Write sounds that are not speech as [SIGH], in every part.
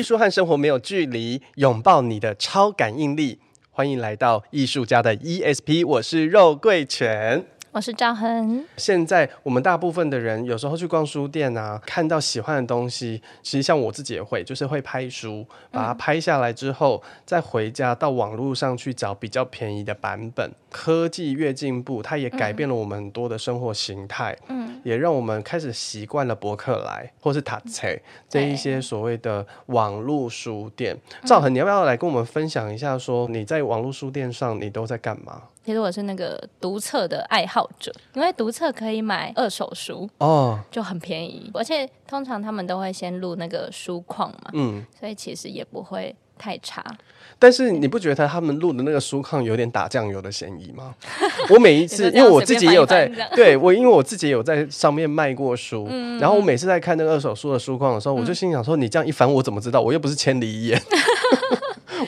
艺术和生活没有距离，拥抱你的超感应力。欢迎来到艺术家的 ESP，我是肉桂犬。我是赵恒。现在我们大部分的人有时候去逛书店啊，看到喜欢的东西，其实像我自己也会，就是会拍书，把它拍下来之后，嗯、再回家到网络上去找比较便宜的版本。科技越进步，它也改变了我们很多的生活形态，嗯，也让我们开始习惯了博客来或是塔册这一些所谓的网络书店。赵恒，你要不要来跟我们分享一下，说你在网络书店上你都在干嘛？其实我是那个读册的爱好者，因为读册可以买二手书哦，就很便宜，而且通常他们都会先录那个书况嘛，嗯，所以其实也不会太差。但是你不觉得他们录的那个书况有点打酱油的嫌疑吗？[LAUGHS] 我每一次，[LAUGHS] 因为我自己也有在，对我，因为我自己也有在上面卖过书，嗯、然后我每次在看那个二手书的书况的时候，嗯、我就心想说：你这样一翻，我怎么知道？我又不是千里眼。[LAUGHS]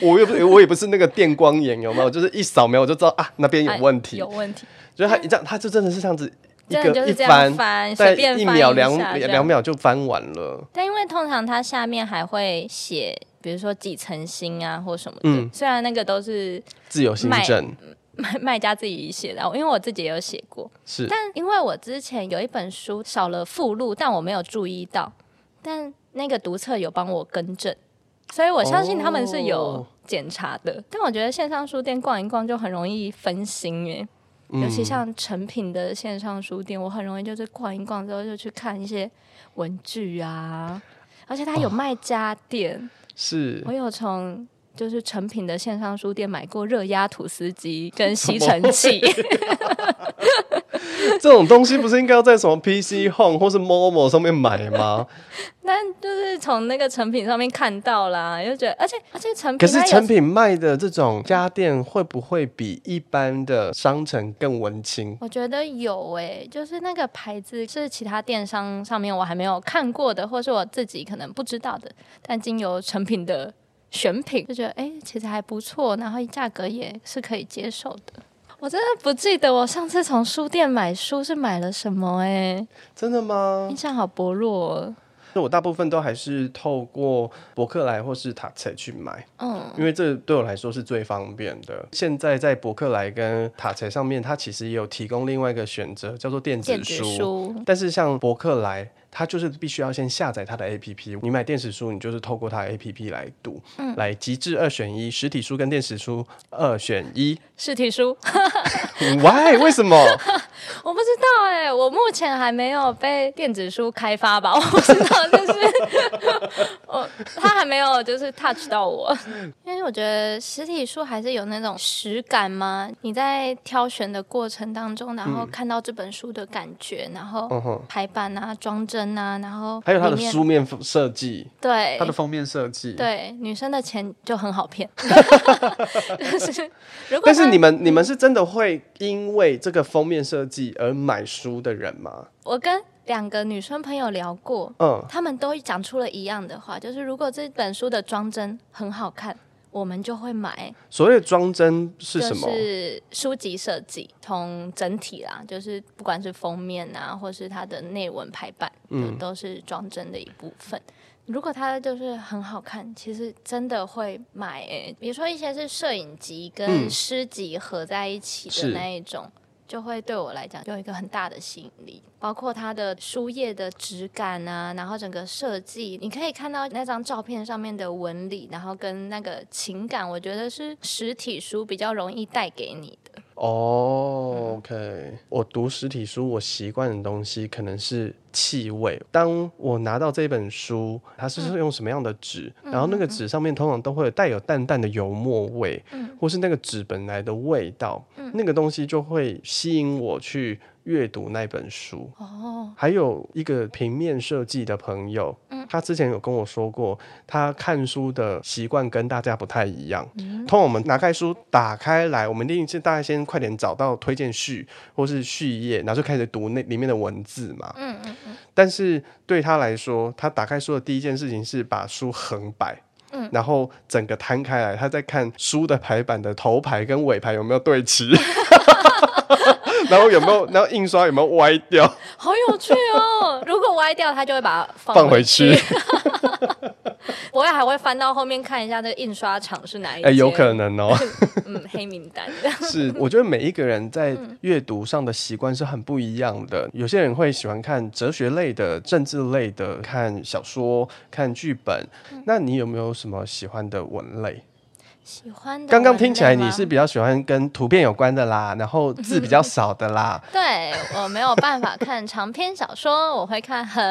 我又不，我也不是那个电光眼，有没有？就是一扫描我就知道啊，那边有问题，有问题。就是他一这样，他就真的是这样子一个一翻，在一秒两两秒就翻完了。但因为通常它下面还会写，比如说几层新啊或什么的。嗯，虽然那个都是自由新政，卖 [LAUGHS] 卖家自己写的，因为我自己也有写过。是，但因为我之前有一本书少了附录，但我没有注意到，但那个读册有帮我更正。所以我相信他们是有检查的，哦、但我觉得线上书店逛一逛就很容易分心耶，嗯、尤其像成品的线上书店，我很容易就是逛一逛之后就去看一些文具啊，而且它有卖家电，哦、是。我有从就是成品的线上书店买过热压吐司机跟吸尘器。[LAUGHS] [LAUGHS] 这种东西不是应该要在什么 PC Home 或是 Momo 上面买吗？[LAUGHS] 那就是从那个成品上面看到啦，就觉得，而且而且成品，可是成品卖的这种家电会不会比一般的商城更文青？我觉得有诶、欸，就是那个牌子是其他电商上面我还没有看过的，或是我自己可能不知道的，但经由成品的选品，就觉得哎、欸，其实还不错，然后价格也是可以接受的。我真的不记得我上次从书店买书是买了什么哎、欸，真的吗？印象好薄弱、哦。我大部分都还是透过博客来或是塔册去买，嗯，因为这对我来说是最方便的。现在在博客来跟塔册上面，它其实也有提供另外一个选择，叫做电子书。电子书。但是像博客来。它就是必须要先下载它的 APP，你买电子书，你就是透过它的 APP 来读，嗯，来极致二选一，实体书跟电子书二选一。实体书？[LAUGHS] Why？为什么？[LAUGHS] 我不知道哎、欸，我目前还没有被电子书开发吧？[LAUGHS] 我不知道，就是我他还没有就是 touch 到我，因为我觉得实体书还是有那种实感嘛。你在挑选的过程当中，然后看到这本书的感觉，然后排版啊、装帧。啊，然后还有它的书面设计，对它的封面设计，对女生的钱就很好骗。[LAUGHS] 就是，但是你们你们是真的会因为这个封面设计而买书的人吗？我跟两个女生朋友聊过，嗯，他们都讲出了一样的话，就是如果这本书的装帧很好看。我们就会买。所谓的装帧是什么？是书籍设计，从整体啦，就是不管是封面啊，或是它的内文排版，嗯，都是装帧的一部分。如果它就是很好看，其实真的会买欸。比如说一些是摄影集跟诗集合在一起的那一种。嗯就会对我来讲有一个很大的吸引力，包括它的书页的质感啊，然后整个设计，你可以看到那张照片上面的纹理，然后跟那个情感，我觉得是实体书比较容易带给你。哦、oh，OK，我读实体书，我习惯的东西可能是气味。当我拿到这本书，它是用什么样的纸？嗯、然后那个纸上面通常都会带有淡淡的油墨味，嗯、或是那个纸本来的味道，嗯、那个东西就会吸引我去阅读那本书。哦，还有一个平面设计的朋友。他之前有跟我说过，他看书的习惯跟大家不太一样。嗯，通常我们拿开书打开来，我们一定是大家先快点找到推荐序或是序页，然后就开始读那里面的文字嘛。嗯嗯嗯。但是对他来说，他打开书的第一件事情是把书横摆，嗯，然后整个摊开来，他在看书的排版的头排跟尾排有没有对齐。[LAUGHS] [LAUGHS] 然后有没有？然后印刷有没有歪掉？好有趣哦！[LAUGHS] 如果歪掉，他就会把它放回去。[LAUGHS] 我也还会翻到后面看一下这个印刷厂是哪一哎、欸，有可能哦。嗯，黑名单。是，我觉得每一个人在阅读上的习惯是很不一样的。有些人会喜欢看哲学类的、政治类的，看小说、看剧本。那你有没有什么喜欢的文类？喜欢的。刚刚听起来你是比较喜欢跟图片有关的啦，然后字比较少的啦。[LAUGHS] 对，我没有办法看长篇小说，我会看很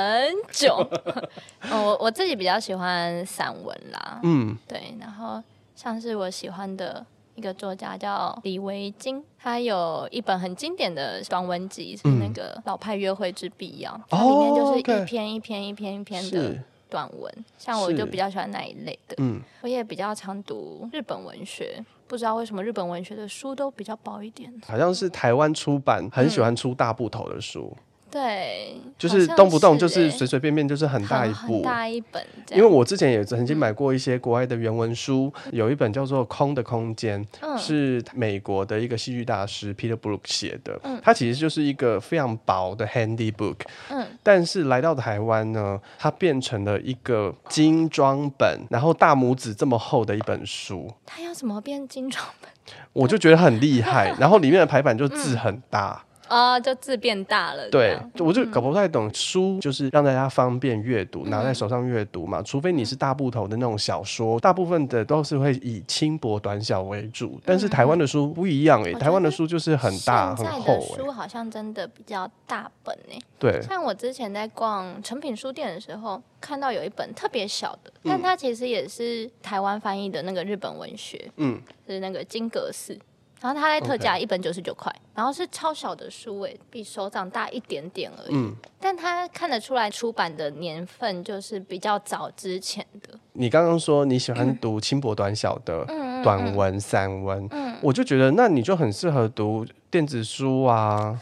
久。[LAUGHS] 我我自己比较喜欢散文啦。嗯，对。然后像是我喜欢的一个作家叫李维京，他有一本很经典的短文集，是那个《老派约会之必要》，它里面就是一篇一篇一篇一篇的。短文，像我就比较喜欢那一类的。嗯，我也比较常读日本文学，不知道为什么日本文学的书都比较薄一点。好像是台湾出版很喜欢出大部头的书。嗯对，就是动不动就是随随便便就是很大一部，很大一本。因为我之前也曾经买过一些国外的原文书，有一本叫做《空的空间》，是美国的一个戏剧大师 Peter Brook 写的，它其实就是一个非常薄的 handy book。嗯，但是来到台湾呢，它变成了一个精装本，然后大拇指这么厚的一本书。它要怎么变精装本？我就觉得很厉害，[LAUGHS] 然后里面的排版就字很大。啊，就字变大了。对，我就搞不太懂，书就是让大家方便阅读，拿在手上阅读嘛。除非你是大部头的那种小说，大部分的都是会以轻薄短小为主。但是台湾的书不一样哎，台湾的书就是很大很厚。书好像真的比较大本哎。对，像我之前在逛成品书店的时候，看到有一本特别小的，但它其实也是台湾翻译的那个日本文学，嗯，是那个金阁寺。然后它在特价一本九十九块，然后是超小的书诶，比手掌大一点点而已。嗯，但它看得出来出版的年份就是比较早之前的。你刚刚说你喜欢读轻薄短小的短文散文，嗯，我就觉得那你就很适合读电子书啊。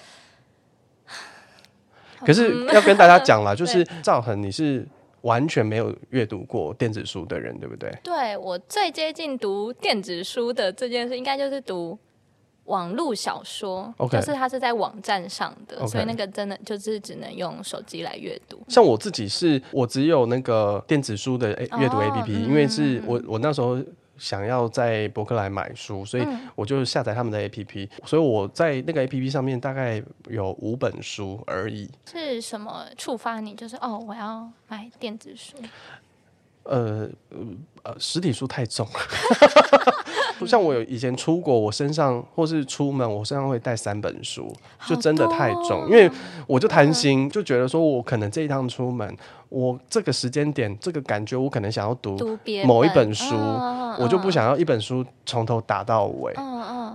可是要跟大家讲啦，[LAUGHS] 就是赵恒你是完全没有阅读过电子书的人，对不对？对，我最接近读电子书的这件事，应该就是读。网络小说.就是它是在网站上的，Okay. 所以那个真的就是只能用手机来阅读。像我自己是，我只有那个电子书的阅读 APP，、oh, 因为是我我那时候想要在博客来买书，所以我就下载他们的 APP，、嗯、所以我在那个 APP 上面大概有五本书而已。是什么触发你？就是哦，我要买电子书。呃呃，实体书太重了。[LAUGHS] 不像我有以前出国，我身上或是出门，我身上会带三本书，就真的太重，因为我就贪心，就觉得说我可能这一趟出门。我这个时间点，这个感觉，我可能想要读某一本书，我就不想要一本书从头打到尾，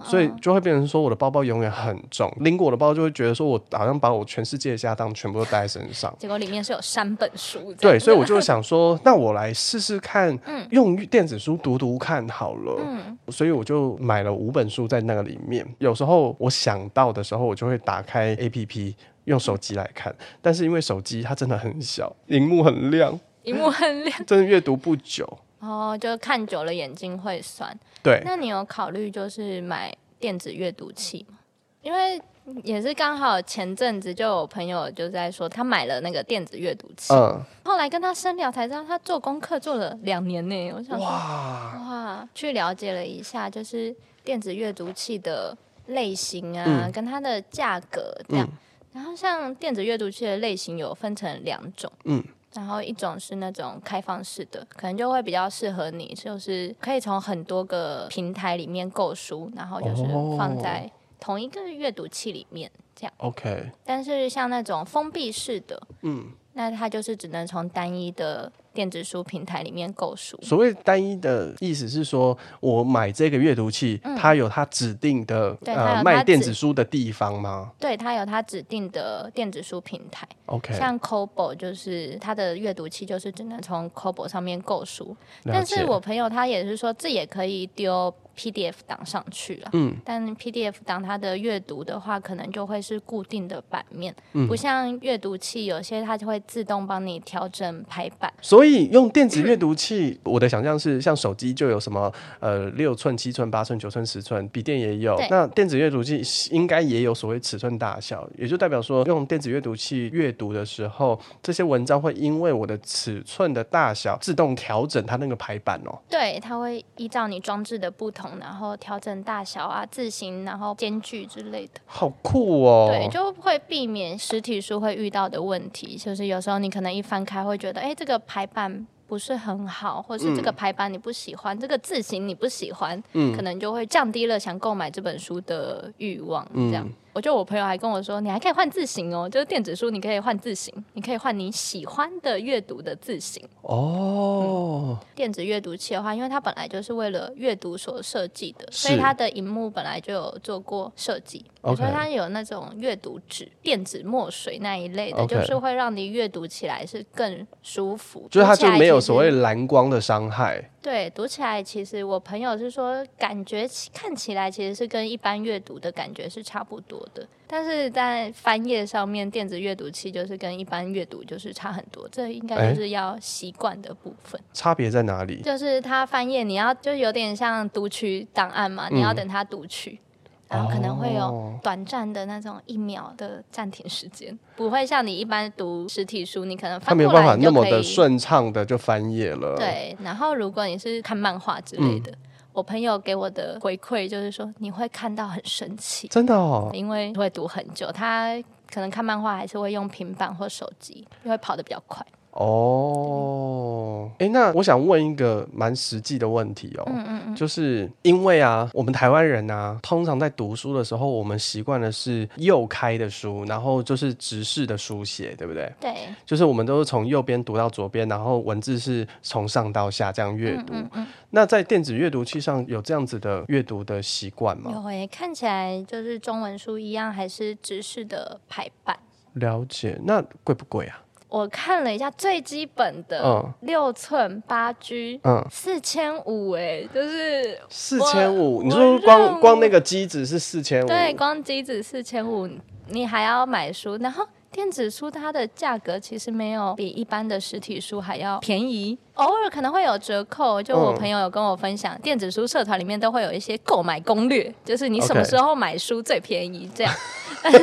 所以就会变成说我的包包永远很重，拎过我的包就会觉得说我好像把我全世界的家当全部都带在身上，结果里面是有三本书。对，所以我就想说，那我来试试看，[LAUGHS] 用电子书读读看好了，嗯所以我就买了五本书在那个里面。有时候我想到的时候，我就会打开 APP。用手机来看，但是因为手机它真的很小，荧幕很亮，荧幕很亮，[LAUGHS] 真的阅读不久。哦，就看久了眼睛会酸。对，那你有考虑就是买电子阅读器嘛？因为也是刚好前阵子就有朋友就在说他买了那个电子阅读器，嗯，后来跟他深聊才知道他做功课做了两年呢。我想说哇哇，去了解了一下，就是电子阅读器的类型啊，嗯、跟它的价格这样。嗯然后像电子阅读器的类型有分成两种，嗯，然后一种是那种开放式的，可能就会比较适合你，就是可以从很多个平台里面购书，然后就是放在同一个阅读器里面这样。OK。但是像那种封闭式的，嗯，那它就是只能从单一的。电子书平台里面购书，所谓单一的意思是说，我买这个阅读器，嗯、它有它指定的呃卖电子书的地方吗？对，它有它指定的电子书平台。OK，像 Kobo 就是它的阅读器，就是只能从 Kobo 上面购书。但是我朋友他也是说，这也可以丢 PDF 档上去了。嗯，但 PDF 档它的阅读的话，可能就会是固定的版面，嗯、不像阅读器，有些它就会自动帮你调整排版。所以用电子阅读器，我的想象是，像手机就有什么呃六寸、七寸、八寸、九寸、十寸，笔电也有。那电子阅读器应该也有所谓尺寸大小，也就代表说，用电子阅读器阅读的时候，这些文章会因为我的尺寸的大小自动调整它那个排版哦。对，它会依照你装置的不同，然后调整大小啊、字型，然后间距之类的。好酷哦！对，就会避免实体书会遇到的问题，就是有时候你可能一翻开会觉得，哎，这个排版不是很好，或是这个排版你不喜欢，嗯、这个字型你不喜欢，嗯，可能就会降低了想购买这本书的欲望，这样。嗯我就我朋友还跟我说，你还可以换字型哦，就是电子书你可以换字型，你可以换你喜欢的阅读的字型哦、嗯。电子阅读器的话，因为它本来就是为了阅读所设计的，所以它的荧幕本来就有做过设计，所以它有那种阅读纸、电子墨水那一类的.就是会让你阅读起来是更舒服。就是它就没有所谓蓝光的伤害。对，读起来其实我朋友是说，感觉看起来其实是跟一般阅读的感觉是差不多的，但是在翻页上面，电子阅读器就是跟一般阅读就是差很多，这应该就是要习惯的部分。差别在哪里？就是它翻页，你要就有点像读取档案嘛，你要等它读取。嗯然后可能会有短暂的那种一秒的暂停时间，哦，不会像你一般读实体书，你可能翻没有办法那么的顺畅的就翻页了。对，然后如果你是看漫画之类的，嗯，我朋友给我的回馈就是说，你会看到很生气，真的哦，因为会读很久，他可能看漫画还是会用平板或手机，因为跑得比较快。哦，哎，那我想问一个蛮实际的问题哦，嗯嗯嗯，就是因为啊，我们台湾人啊，通常在读书的时候，我们习惯的是右开的书，然后就是直视的书写，对不对？对，就是我们都是从右边读到左边，然后文字是从上到下这样阅读。嗯嗯嗯，那在电子阅读器上有这样子的阅读的习惯吗？有诶，看起来就是中文书一样，还是直视的排版。了解，那贵不贵啊？我看了一下最基本的六寸八 G，嗯，四千五哎，就是四千五。你说光光那个机子是四千五，对，光机子四千五，你还要买书，然后电子书它的价格其实没有比一般的实体书还要便宜，偶尔可能会有折扣。就我朋友有跟我分享，嗯、电子书社团里面都会有一些购买攻略，就是你什么时候买书最便宜这样。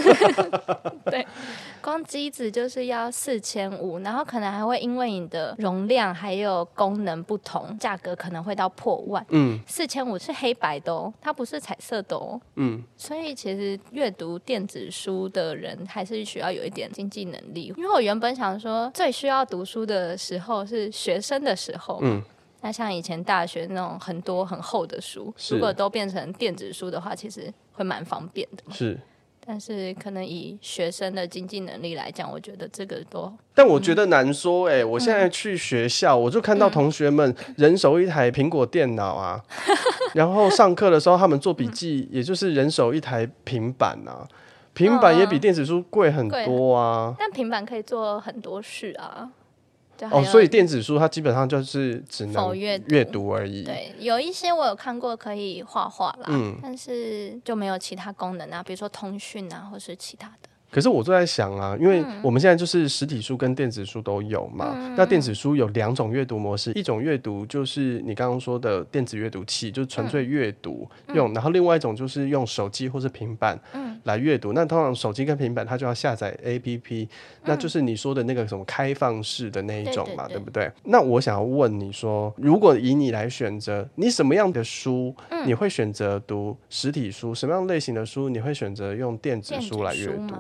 [LAUGHS] 对。光机子就是要四千五，然后可能还会因为你的容量还有功能不同，价格可能会到破万。嗯，四千五是黑白的哦，它不是彩色的哦。嗯，所以其实阅读电子书的人还是需要有一点经济能力。因为我原本想说，最需要读书的时候是学生的时候。嗯，那像以前大学那种很多很厚的书，如果都变成电子书的话，其实会蛮方便的。是。但是可能以学生的经济能力来讲，我觉得这个都……但我觉得难说哎、欸嗯！我现在去学校，我就看到同学们人手一台苹果电脑啊，嗯、[LAUGHS] 然后上课的时候他们做笔记，也就是人手一台平板啊，平板也比电子书贵很多啊、嗯。但平板可以做很多事啊。哦，所以电子书它基本上就是只能阅读而已。对，有一些我有看过可以画画啦，嗯，但是就没有其他功能啊，比如说通讯啊，或是其他的。可是我就在想啊，因为我们现在就是实体书跟电子书都有嘛。嗯、那电子书有两种阅读模式，一种阅读就是你刚刚说的电子阅读器，就是纯粹阅读用、嗯，然后另外一种就是用手机或是平板来阅读、嗯。那通常手机跟平板它就要下载 APP，、嗯、那就是你说的那个什么开放式的那一种嘛，对，对，对，对不对？那我想要问你说，如果以你来选择，你什么样的书你会选择读实体书？什么样类型的书你会选择用电子书来阅读？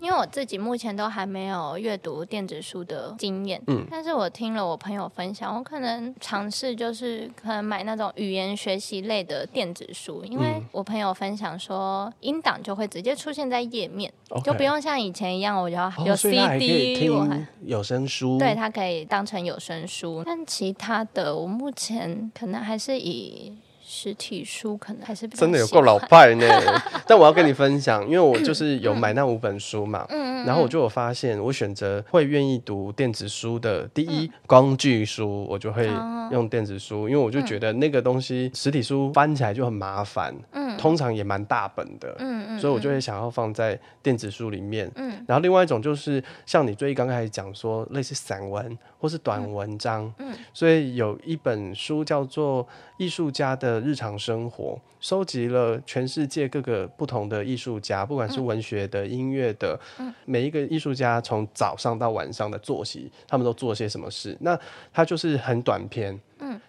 因为我自己目前都还没有阅读电子书的经验，嗯，但是我听了我朋友分享，我可能尝试就是可能买那种语言学习类的电子书，因为我朋友分享说，音档就会直接出现在页面，okay. 就不用像以前一样，我就要有 CD，我还有声书，对，它可以当成有声书，但其他的我目前可能还是以。实体书可能还是比较真的有够老派呢。[LAUGHS] 但我要跟你分享，因为我就是有买那五本书嘛，嗯然后我就有发现，我选择会愿意读电子书的第一、嗯、工具书，我就会用电子书，因为我就觉得那个东西实体书翻起来就很麻烦，嗯，通常也蛮大本的，嗯嗯，所以我就会想要放在电子书里面，嗯，然后另外一种就是像你最刚开始讲说类似散文或是短文章，嗯，所以有一本书叫做《艺术家的日常生活》，收集了全世界各个不同的艺术家，不管是文学的、音乐的，嗯，每一个艺术家从早上到晚上的作息，他们都做些什么事？那它就是很短篇，嗯，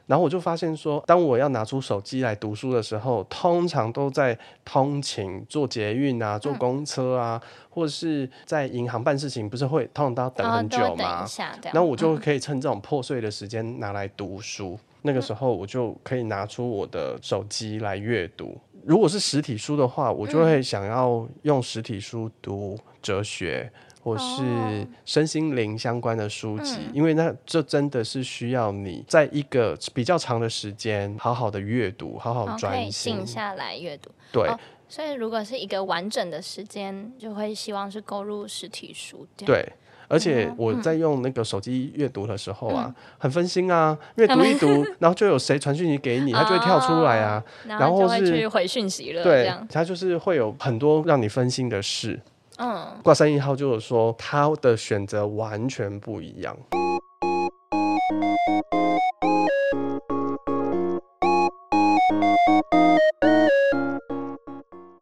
然后我就发现说，当我要拿出手机来读书的时候，通常都在通勤、坐捷运啊、坐公车啊，或者是在银行办事情，不是会通常都要等很久吗？然后我就可以趁这种破碎的时间拿来读书。那个时候我就可以拿出我的手机来阅读。如果是实体书的话，我就会想要用实体书读哲学或是身心灵相关的书籍，因为那这真的是需要你在一个比较长的时间好好的阅读，好好专心静下来阅读。对。所以如果是一个完整的时间，就会希望是购入实体书。对。而且我在用那个手机阅读的时候啊，嗯、很分心啊，因为读一读，[LAUGHS] 然后就有谁传讯息给你，他就会跳出来啊，哦、然后就会去回讯息了。对，他就是会有很多让你分心的事。嗯，挂三一号就是说他的选择完全不一样。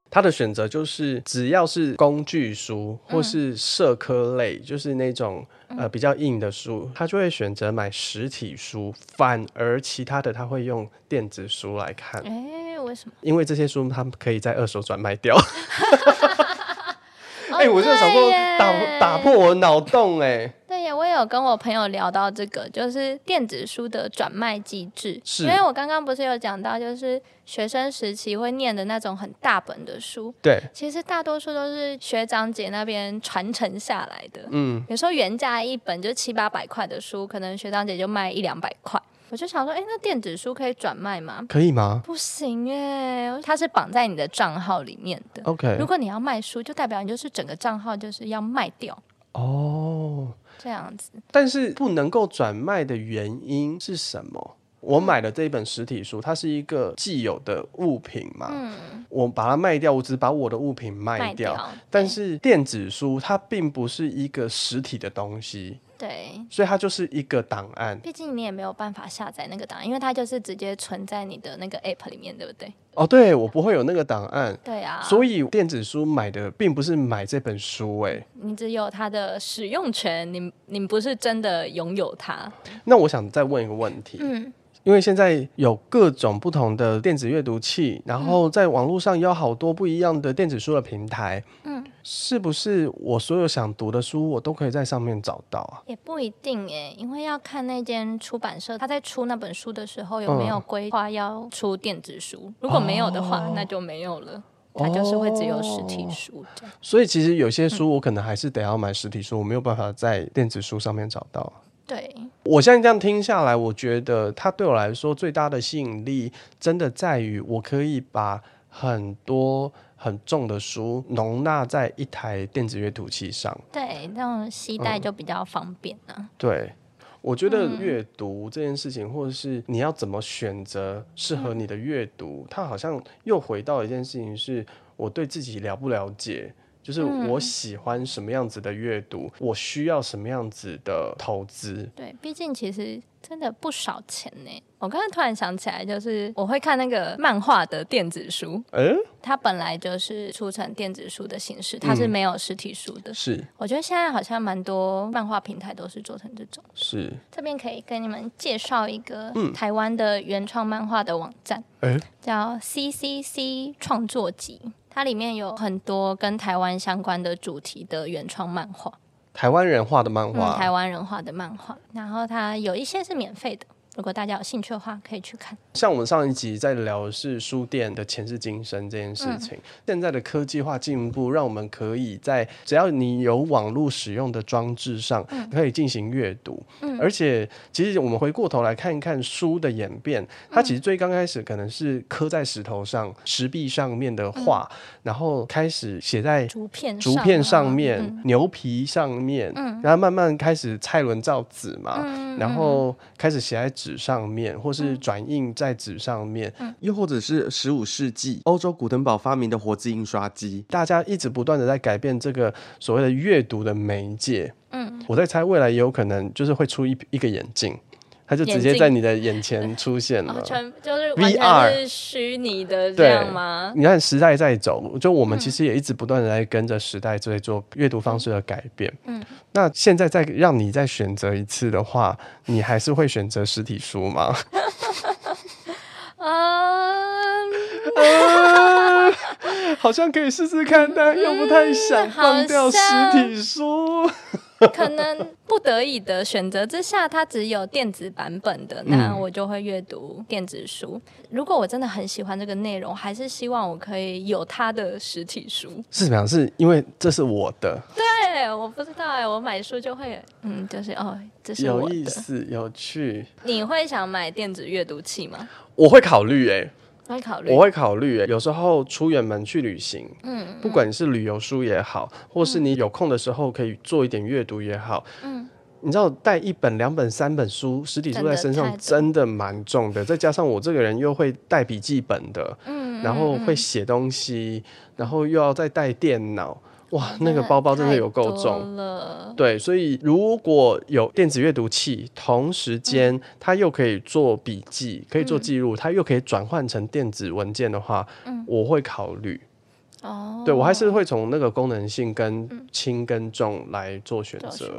他的选择就是，只要是工具书或是社科类，嗯、就是那种呃比较硬的书，他就会选择买实体书。反而其他的他会用电子书来看。哎、欸，为什么？因为这些书他们可以在二手转卖掉。[LAUGHS] 哎、欸，我就想说打打破我脑洞哎、欸。对呀，我也有跟我朋友聊到这个，就是电子书的转卖机制。是，因为我刚刚不是有讲到，就是学生时期会念的那种很大本的书。对，其实大多数都是学长姐那边传承下来的。嗯，有时候原价一本就七八百块的书，可能学长姐就卖一两百块。我就想说，哎、欸，那电子书可以转卖吗？可以吗？不行哎，它是绑在你的账号里面的。OK，如果你要卖书，就代表你就是整个账号就是要卖掉。哦，这样子。但是不能够转卖的原因是什么？我买的这一本实体书，它是一个既有的物品嘛，嗯，我把它卖掉，我只把我的物品卖掉。卖掉，但是电子书它并不是一个实体的东西，对，所以它就是一个档案。毕竟你也没有办法下载那个档案，因为它就是直接存在你的那个 App 里面，对不对？哦，对，我不会有那个档案。对啊，所以电子书买的并不是买这本书，哎，你只有它的使用权，你你不是真的拥有它。那我想再问一个问题，嗯。因为现在有各种不同的电子阅读器，然后在网络上也有好多不一样的电子书的平台。嗯，是不是我所有想读的书，我都可以在上面找到啊？也不一定诶，因为要看那间出版社他在出那本书的时候有没有规划要出电子书。嗯、如果没有的话，哦、那就没有了，它就是会只有实体书。所以其实有些书我可能还是得要买实体书，我没有办法在电子书上面找到。对，我现在这样听下来，我觉得它对我来说最大的吸引力，真的在于我可以把很多很重的书容纳在一台电子阅读器上。对，那种携带就比较方便了。嗯。对，我觉得阅读这件事情，或者是你要怎么选择适合你的阅读，它好像又回到一件事情，是我对自己了不了解。就是我喜欢什么样子的阅读，嗯、我需要什么样子的投资。对，毕竟其实真的不少钱呢。我刚才突然想起来，就是我会看那个漫画的电子书，嗯、欸，它本来就是出成电子书的形式，它是没有实体书的。嗯、是，我觉得现在好像蛮多漫画平台都是做成这种。是，这边可以跟你们介绍一个台湾的原创漫画的网站，哎、欸，叫 CCC 创作集。它里面有很多跟台湾相关的主题的原创漫画，台湾人画的漫画，嗯、台湾人画的漫画。然后它有一些是免费的，如果大家有兴趣的话，可以去看。像我们上一集在聊的是书店的前世今生这件事情，嗯、现在的科技化进步，让我们可以在只要你有网络使用的装置上，可以进行阅读。嗯、而且，其实我们回过头来看一看书的演变，它其实最刚开始可能是刻在石头上、石壁上面的画，嗯、然后开始写在竹片竹片上面、嗯、牛皮上面，嗯、然后慢慢开始蔡伦造纸嘛，嗯、然后开始写在纸上面，或是转印在纸上面，嗯、又或者是十五世纪欧洲古登堡发明的活字印刷机，大家一直不断的在改变这个所谓的阅读的媒介。嗯，我在猜未来也有可能就是会出一一个眼镜。它就直接在你的眼前出现了，全就是 VR 是虚拟的这样吗？你看时代在走，就我们其实也一直不断的在跟着时代在做阅读方式的改变。嗯，那现在再让你再选择一次的话，你还是会选择实体书吗？[LAUGHS] 嗯，[LAUGHS] 好像可以试试看，但又不太想放掉实体书。[LAUGHS] 可能不得已的选择之下，它只有电子版本的，那我就会阅读电子书。嗯、如果我真的很喜欢这个内容，还是希望我可以有它的实体书。是怎么样？是因为这是我的？对，我不知道哎，我买书就会，嗯，就是哦，这是。有意思，有趣。你会想买电子阅读器吗？我会考虑哎。会考虑，我会考虑。有时候出远门去旅行，嗯，不管是旅游书也好，或是你有空的时候可以做一点阅读也好，嗯，你知道带一本、两本、三本书，实体书在身上真的蛮重的。再加上我这个人又会带笔记本的，嗯，然后会写东西，然后又要再带电脑。哇，那个包包真的有够重了。对，所以如果有电子阅读器，同时间它又可以做笔记，可以做记录，它又可以转换成电子文件的话，我会考虑。哦，对，我还是会从那个功能性跟轻跟重来做选择。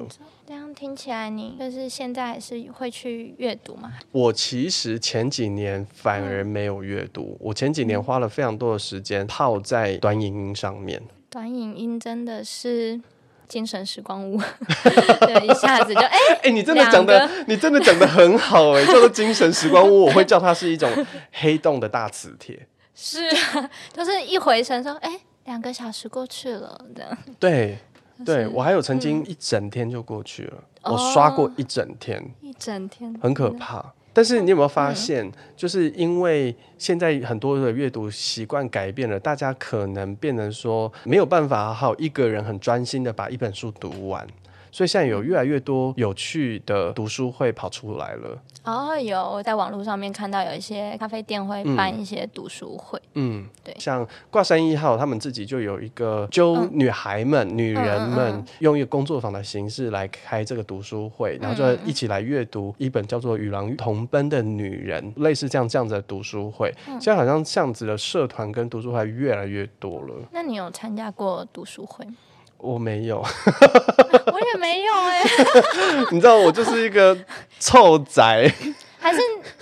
这样听起来，你就是现在还是会去阅读吗？我其实前几年反而没有阅读，我前几年花了非常多的时间泡在短影音上面。短影音真的是精神时光屋，[LAUGHS] 对，一下子就哎 [LAUGHS] 哎、欸欸，你真的讲的，你真的讲的很好哎、欸，叫做精神时光屋，我会叫它是一种黑洞的大磁铁，是啊，就是一回神说，哎、欸，两个小时过去了，这样，[LAUGHS] 对，对我还有曾经一整天就过去了，嗯、我刷过一整天，哦、一整天，很可怕。但是你有没有发现，嗯、就是因为现在很多的阅读习惯改变了，大家可能变成说没有办法好一个人很专心的把一本书读完，所以现在有越来越多有趣的读书会跑出来了。哦，有我在网络上面看到有一些咖啡店会办一些读书会，嗯，对，像挂山一号他们自己就有一个揪女孩们、嗯、女人们用一个工作坊的形式来开这个读书会，嗯、然后就一起来阅读一本叫做《与狼同奔的女人》，类似这样这样子的读书会。嗯、现在好像这样子的社团跟读书会越来越多了。那你有参加过读书会吗？我没有，[LAUGHS] 我也没有哎、欸。[LAUGHS] 你知道我就是一个臭宅，[LAUGHS] 还是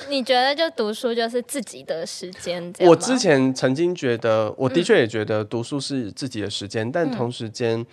你觉得就读书就是自己的时间？我之前曾经觉得，我的确也觉得读书是自己的时间，嗯、但同时间，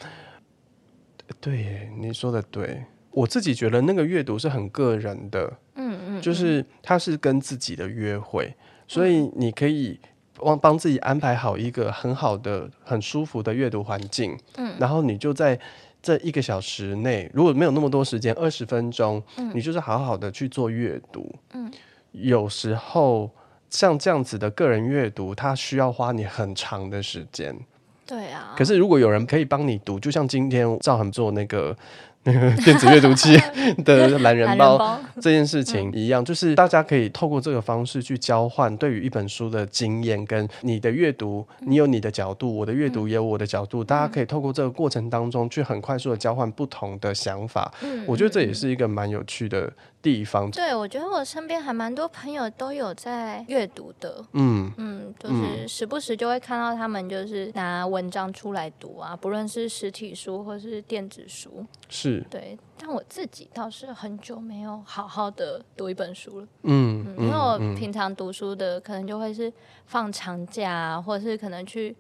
对你说的对，我自己觉得那个阅读是很个人的，嗯嗯，嗯就是它是跟自己的约会，所以你可以。帮帮自己安排好一个很好的、很舒服的阅读环境，嗯，然后你就在这一个小时内，如果没有那么多时间，二十分钟，嗯，你就是好好的去做阅读，嗯，有时候像这样子的个人阅读，它需要花你很长的时间，对啊。可是如果有人可以帮你读，就像今天赵恒做那个。那 [LAUGHS] 个电子阅读器 [LAUGHS] 的懒人包这件事情一样，就是大家可以透过这个方式去交换对于一本书的经验，跟你的阅读，你有你的角度，我的阅读也有我的角度，大家可以透过这个过程当中去很快速的交换不同的想法。我觉得这也是一个蛮有趣的地方。对，我觉得我身边还蛮多朋友都有在阅读的。嗯嗯，就是时不时就会看到他们就是拿文章出来读啊，不论是实体书或是电子书。是。对，但我自己倒是很久没有好好的读一本书了。嗯，嗯，因为我平常读书的可能就会是放长假啊，或者是可能去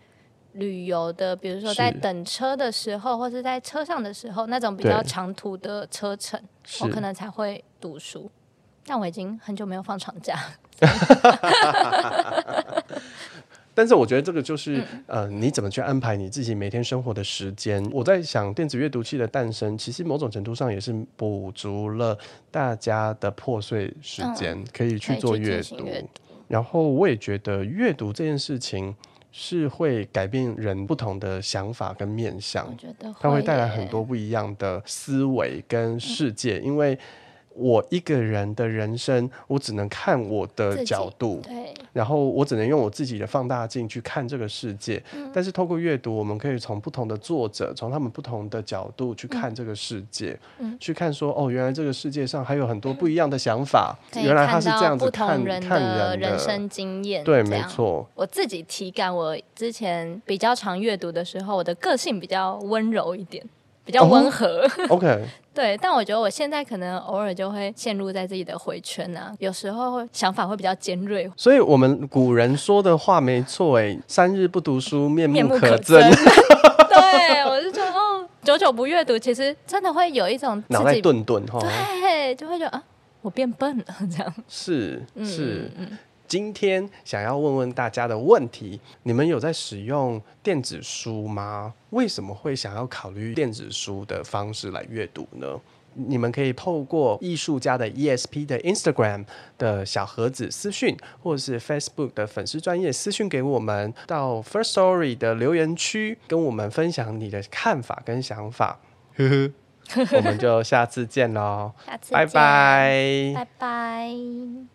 旅游的，比如说在等车的时候，是或是在车上的时候，那种比较长途的车程，我可能才会读书。但我已经很久没有放长假。[LAUGHS] 但是我觉得这个就是，呃，你怎么去安排你自己每天生活的时间？我在想，电子阅读器的诞生，其实某种程度上也是补足了大家的破碎时间，可以去做阅读。然后我也觉得，阅读这件事情是会改变人不同的想法跟面向，我觉得它会带来很多不一样的思维跟世界，因为。我一个人的人生，我只能看我的角度，对，然后我只能用我自己的放大镜去看这个世界。嗯、但是透过阅读，我们可以从不同的作者，从他们不同的角度去看这个世界，嗯、去看说哦，原来这个世界上还有很多不一样的想法，嗯、原来他是这样子看人的人生经验。对，没错。我自己体感，我之前比较常阅读的时候，我的个性比较温柔一点。比较温和、oh,，OK，对，但我觉得我现在可能偶尔就会陷入在自己的回圈啊，有时候想法会比较尖锐。所以我们古人说的话没错，哎，三日不读书，面目可憎。[LAUGHS] 可对，我就觉得哦，久久不阅读，其实真的会有一种脑袋顿顿哈，对，就会觉得啊，我变笨了这样。是是。嗯嗯今天想要问问大家的问题：你们有在使用电子书吗？为什么会想要考虑电子书的方式来阅读呢？你们可以透过艺术家的 ESP 的 Instagram 的小盒子私讯，或者是 Facebook 的粉丝专业私讯给我们，到 First Story 的留言区跟我们分享你的看法跟想法。呵呵，我们就下次见喽，下次见，拜拜，拜拜。